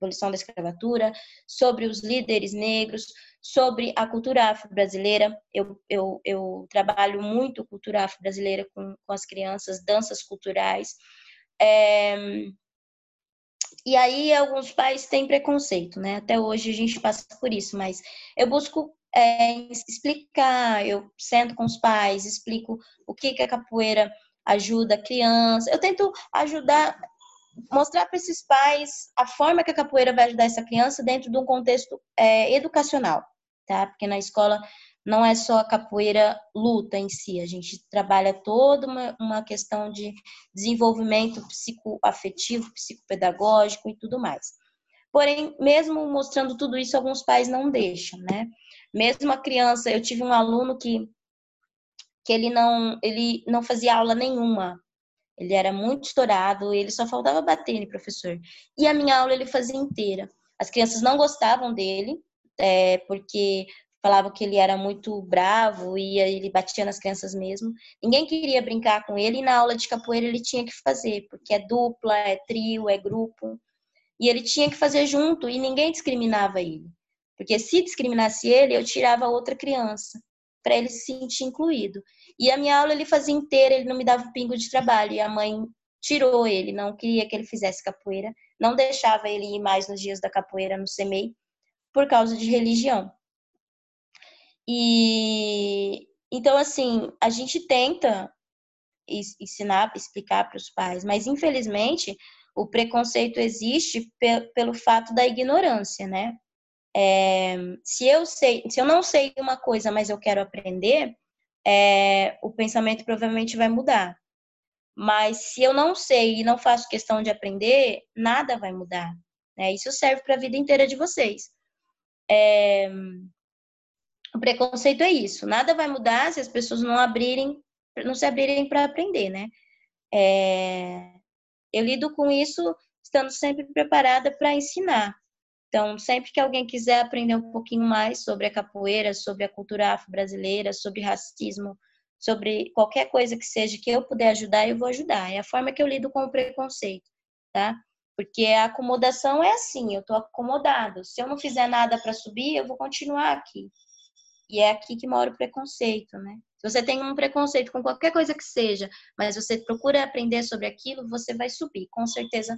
abolição da escravatura, sobre os líderes negros, sobre a cultura afro-brasileira. Eu, eu, eu trabalho muito cultura afro-brasileira com, com as crianças, danças culturais. É... E aí alguns pais têm preconceito, né? Até hoje a gente passa por isso, mas eu busco é, explicar, eu sento com os pais, explico o que, que a capoeira ajuda a criança. Eu tento ajudar mostrar para esses pais a forma que a capoeira vai ajudar essa criança dentro de um contexto é, educacional, tá? Porque na escola não é só a capoeira luta em si, a gente trabalha toda uma, uma questão de desenvolvimento psicoafetivo, psicopedagógico e tudo mais. Porém, mesmo mostrando tudo isso, alguns pais não deixam, né? Mesmo a criança, eu tive um aluno que, que ele, não, ele não fazia aula nenhuma ele era muito estourado, ele só faltava bater no professor. E a minha aula ele fazia inteira. As crianças não gostavam dele, é, porque falavam que ele era muito bravo e ele batia nas crianças mesmo. Ninguém queria brincar com ele e na aula de capoeira ele tinha que fazer, porque é dupla, é trio, é grupo. E ele tinha que fazer junto e ninguém discriminava ele. Porque se discriminasse ele, eu tirava outra criança para ele se sentir incluído. E a minha aula ele fazia inteira, ele não me dava um pingo de trabalho. E a mãe tirou ele, não queria que ele fizesse capoeira, não deixava ele ir mais nos dias da capoeira no CEMEI por causa de religião. E então assim, a gente tenta ensinar, explicar para os pais, mas infelizmente o preconceito existe pelo fato da ignorância, né? É, se eu sei, se eu não sei uma coisa, mas eu quero aprender, é, o pensamento provavelmente vai mudar. Mas se eu não sei e não faço questão de aprender, nada vai mudar. Né? Isso serve para a vida inteira de vocês. É, o preconceito é isso. Nada vai mudar se as pessoas não abrirem, não se abrirem para aprender, né? É, eu lido com isso estando sempre preparada para ensinar. Então, sempre que alguém quiser aprender um pouquinho mais sobre a capoeira, sobre a cultura afro-brasileira, sobre racismo, sobre qualquer coisa que seja que eu puder ajudar, eu vou ajudar. É a forma que eu lido com o preconceito, tá? Porque a acomodação é assim, eu tô acomodado. Se eu não fizer nada para subir, eu vou continuar aqui. E é aqui que mora o preconceito, né? Se você tem um preconceito com qualquer coisa que seja, mas você procura aprender sobre aquilo, você vai subir. Com certeza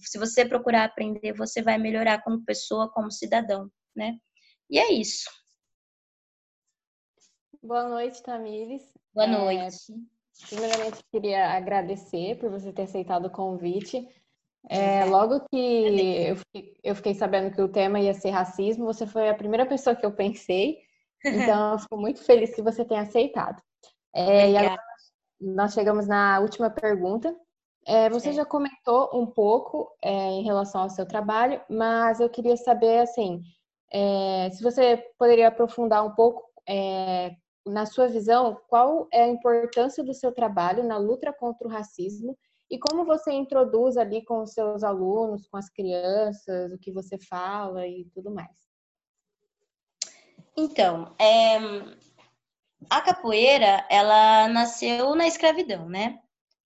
se você procurar aprender, você vai melhorar como pessoa, como cidadão, né? E é isso. Boa noite, Tamires. Boa é, noite. É, primeiramente, queria agradecer por você ter aceitado o convite. É, logo que eu fiquei, eu fiquei, sabendo que o tema ia ser racismo, você foi a primeira pessoa que eu pensei. Então, eu fico muito feliz que você tenha aceitado. É, e agora nós chegamos na última pergunta, é, você já comentou um pouco é, em relação ao seu trabalho, mas eu queria saber, assim, é, se você poderia aprofundar um pouco, é, na sua visão, qual é a importância do seu trabalho na luta contra o racismo e como você introduz ali com os seus alunos, com as crianças, o que você fala e tudo mais. Então, é, a capoeira, ela nasceu na escravidão, né?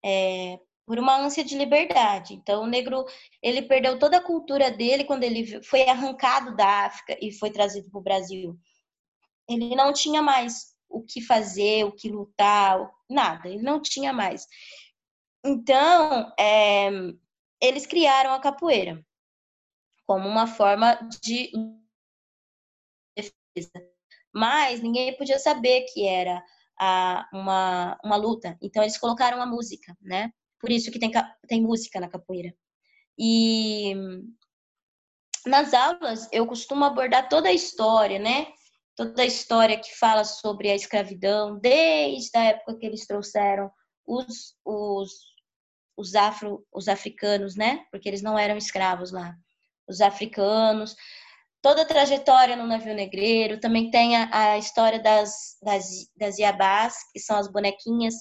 É, por uma ânsia de liberdade. Então, o negro, ele perdeu toda a cultura dele quando ele foi arrancado da África e foi trazido para o Brasil. Ele não tinha mais o que fazer, o que lutar, nada. Ele não tinha mais. Então, é, eles criaram a capoeira como uma forma de defesa. Mas ninguém podia saber que era a, uma, uma luta. Então, eles colocaram a música, né? Por isso que tem, tem música na capoeira. E nas aulas, eu costumo abordar toda a história, né? Toda a história que fala sobre a escravidão, desde a época que eles trouxeram os, os os afro, os africanos, né? Porque eles não eram escravos lá. Os africanos, toda a trajetória no navio negreiro, também tem a, a história das, das, das iabás, que são as bonequinhas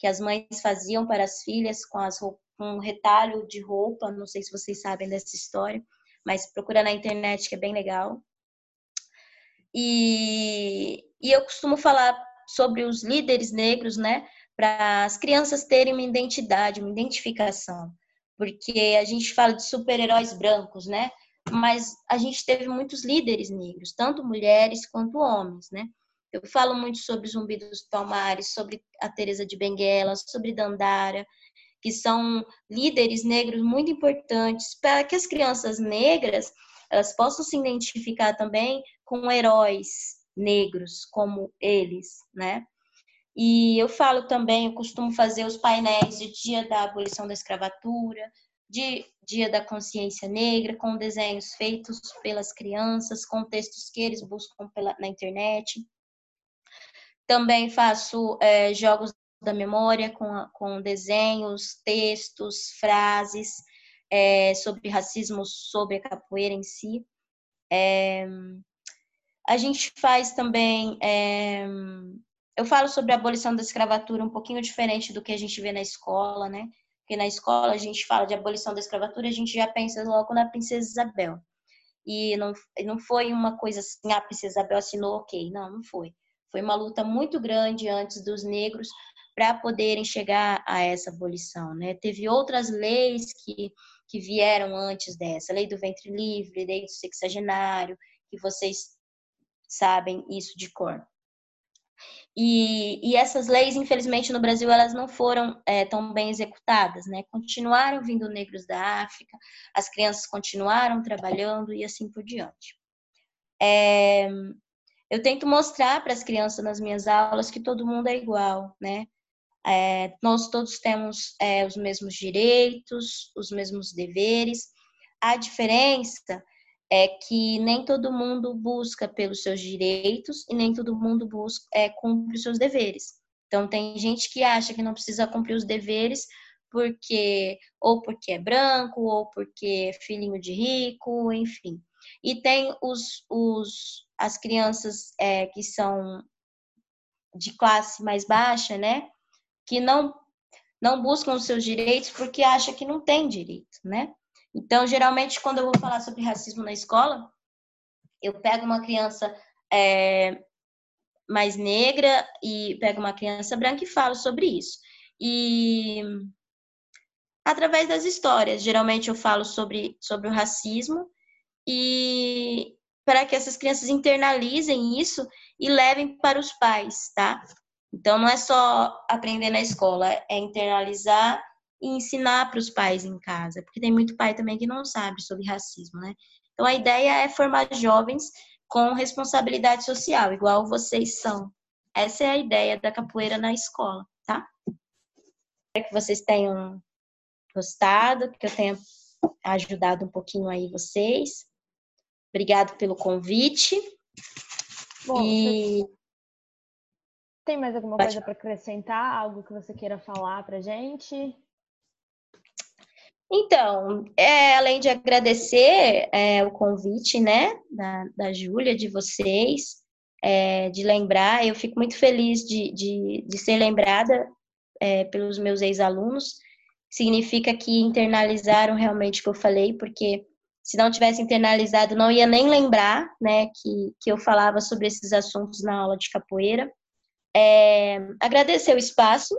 que as mães faziam para as filhas com, as com um retalho de roupa, não sei se vocês sabem dessa história, mas procura na internet que é bem legal. E, e eu costumo falar sobre os líderes negros, né? para as crianças terem uma identidade, uma identificação. Porque a gente fala de super-heróis brancos, né? Mas a gente teve muitos líderes negros, tanto mulheres quanto homens, né? Eu falo muito sobre Zumbi dos Palmares, sobre a Teresa de Benguela, sobre Dandara, que são líderes negros muito importantes para que as crianças negras elas possam se identificar também com heróis negros como eles, né? E eu falo também, eu costumo fazer os painéis de dia da abolição da escravatura, de dia da consciência negra, com desenhos feitos pelas crianças, com textos que eles buscam pela, na internet. Também faço é, jogos da memória com, com desenhos, textos, frases é, sobre racismo, sobre a capoeira em si. É, a gente faz também eu falo sobre a abolição da escravatura um pouquinho diferente do que a gente vê na escola, né? Porque na escola a gente fala de abolição da escravatura, a gente já pensa logo na princesa Isabel. E não, não foi uma coisa assim, ah, a princesa Isabel assinou, ok. Não, não foi. Foi uma luta muito grande antes dos negros para poderem chegar a essa abolição, né? Teve outras leis que, que vieram antes dessa, lei do ventre livre, lei do sexagenário, que vocês sabem isso de cor. E, e, essas leis, infelizmente, no Brasil, elas não foram é, tão bem executadas, né? Continuaram vindo negros da África, as crianças continuaram trabalhando e assim por diante. É, eu tento mostrar para as crianças nas minhas aulas que todo mundo é igual, né? É, nós todos temos é, os mesmos direitos, os mesmos deveres. A diferença é que nem todo mundo busca pelos seus direitos e nem todo mundo busca é, cumpre os seus deveres. Então tem gente que acha que não precisa cumprir os deveres porque ou porque é branco ou porque é filhinho de rico, enfim. E tem os, os as crianças é, que são de classe mais baixa, né? Que não não buscam os seus direitos porque acha que não tem direito, né? Então, geralmente, quando eu vou falar sobre racismo na escola, eu pego uma criança é, mais negra e pego uma criança branca e falo sobre isso. E através das histórias, geralmente eu falo sobre, sobre o racismo e para que essas crianças internalizem isso e levem para os pais, tá? Então não é só aprender na escola, é internalizar e ensinar para os pais em casa, porque tem muito pai também que não sabe sobre racismo, né? Então a ideia é formar jovens com responsabilidade social, igual vocês são. Essa é a ideia da capoeira na escola, tá? Espero que vocês tenham gostado, que eu tenha ajudado um pouquinho aí vocês. Obrigado pelo convite. Bom, e... Tem mais alguma Pode coisa para acrescentar? Algo que você queira falar para gente? Então, é, além de agradecer é, o convite, né, da, da Júlia, de vocês, é, de lembrar, eu fico muito feliz de, de, de ser lembrada é, pelos meus ex-alunos, significa que internalizaram realmente o que eu falei, porque se não tivesse internalizado, não ia nem lembrar, né, que, que eu falava sobre esses assuntos na aula de capoeira. É, agradecer o espaço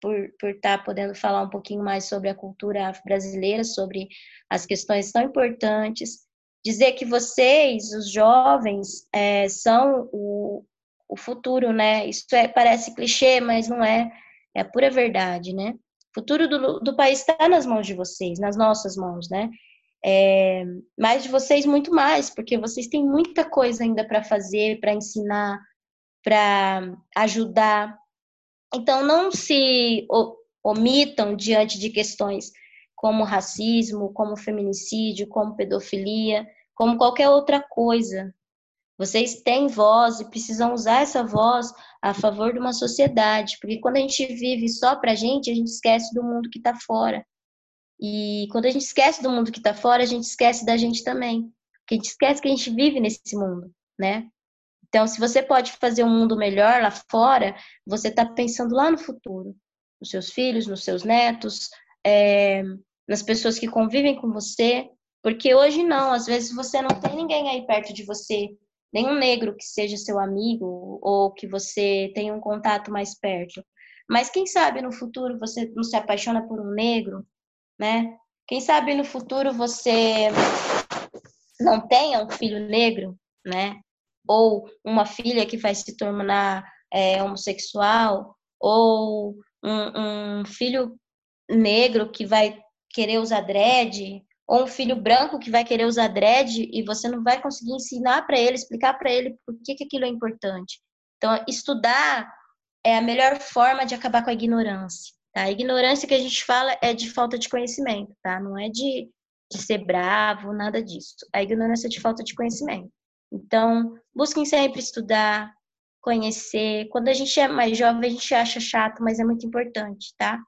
por, por estar tá podendo falar um pouquinho mais sobre a cultura brasileira, sobre as questões tão importantes. Dizer que vocês, os jovens, é, são o, o futuro, né? Isso é, parece clichê, mas não é. É a pura verdade, né? O futuro do, do país está nas mãos de vocês, nas nossas mãos, né? É, mas de vocês muito mais, porque vocês têm muita coisa ainda para fazer, para ensinar, para ajudar. Então, não se omitam diante de questões como racismo, como feminicídio, como pedofilia, como qualquer outra coisa. Vocês têm voz e precisam usar essa voz a favor de uma sociedade, porque quando a gente vive só para a gente, a gente esquece do mundo que está fora. E quando a gente esquece do mundo que está fora, a gente esquece da gente também. Porque a gente esquece que a gente vive nesse mundo, né? Então, se você pode fazer um mundo melhor lá fora, você está pensando lá no futuro, nos seus filhos, nos seus netos, é, nas pessoas que convivem com você, porque hoje não, às vezes você não tem ninguém aí perto de você, nenhum negro que seja seu amigo ou que você tenha um contato mais perto. Mas quem sabe no futuro você não se apaixona por um negro, né? Quem sabe no futuro você não tenha um filho negro, né? ou uma filha que vai se tornar é, homossexual, ou um, um, filho negro que vai querer usar dread, ou um filho branco que vai querer usar dread e você não vai conseguir ensinar para ele, explicar para ele por que, que aquilo é importante. Então, estudar é a melhor forma de acabar com a ignorância. Tá? A ignorância que a gente fala é de falta de conhecimento, tá? Não é de, de ser bravo, nada disso. A ignorância é de falta de conhecimento. Então, busquem sempre estudar, conhecer. Quando a gente é mais jovem, a gente acha chato, mas é muito importante, tá?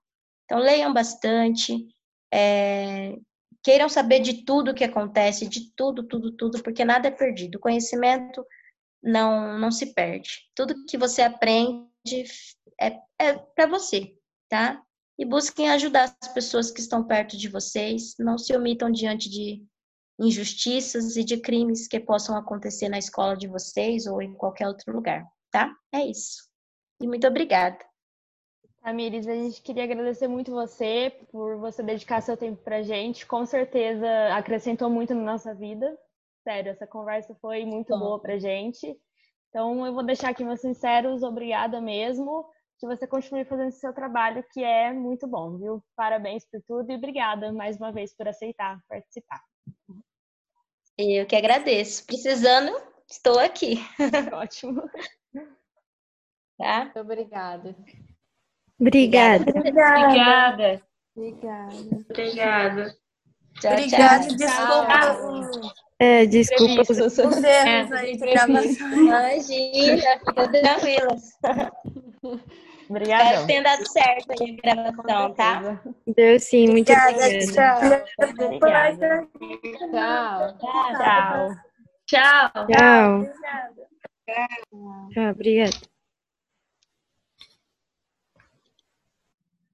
Então, leiam bastante, é... queiram saber de tudo que acontece, de tudo, tudo, tudo, porque nada é perdido. O conhecimento não, não se perde. Tudo que você aprende é, é para você, tá? E busquem ajudar as pessoas que estão perto de vocês. Não se omitam diante de injustiças e de crimes que possam acontecer na escola de vocês ou em qualquer outro lugar, tá? É isso. E muito obrigada. Tamires, a gente queria agradecer muito você por você dedicar seu tempo para gente. Com certeza acrescentou muito na nossa vida. Sério, essa conversa foi muito Bom. boa para gente. Então, eu vou deixar aqui meus sinceros obrigada mesmo. Que você continue fazendo seu trabalho, que é muito bom, viu? Parabéns por tudo e obrigada mais uma vez por aceitar participar. Eu que agradeço. Precisando, estou aqui. Ótimo. Tá? Muito obrigada. Obrigada. Obrigada. Obrigada. Obrigada. Tchau, Obrigada, tchau. desculpa. É, desculpa os Os erros aí de gravação. Imagina, fica tranquilas. Obrigada. Espero que tenha dado certo aí a gravação, tá? Deu sim, muito Obrigada, obrigada. tchau. Tchau. Tchau. Tchau. Tchau. Tchau, obrigada.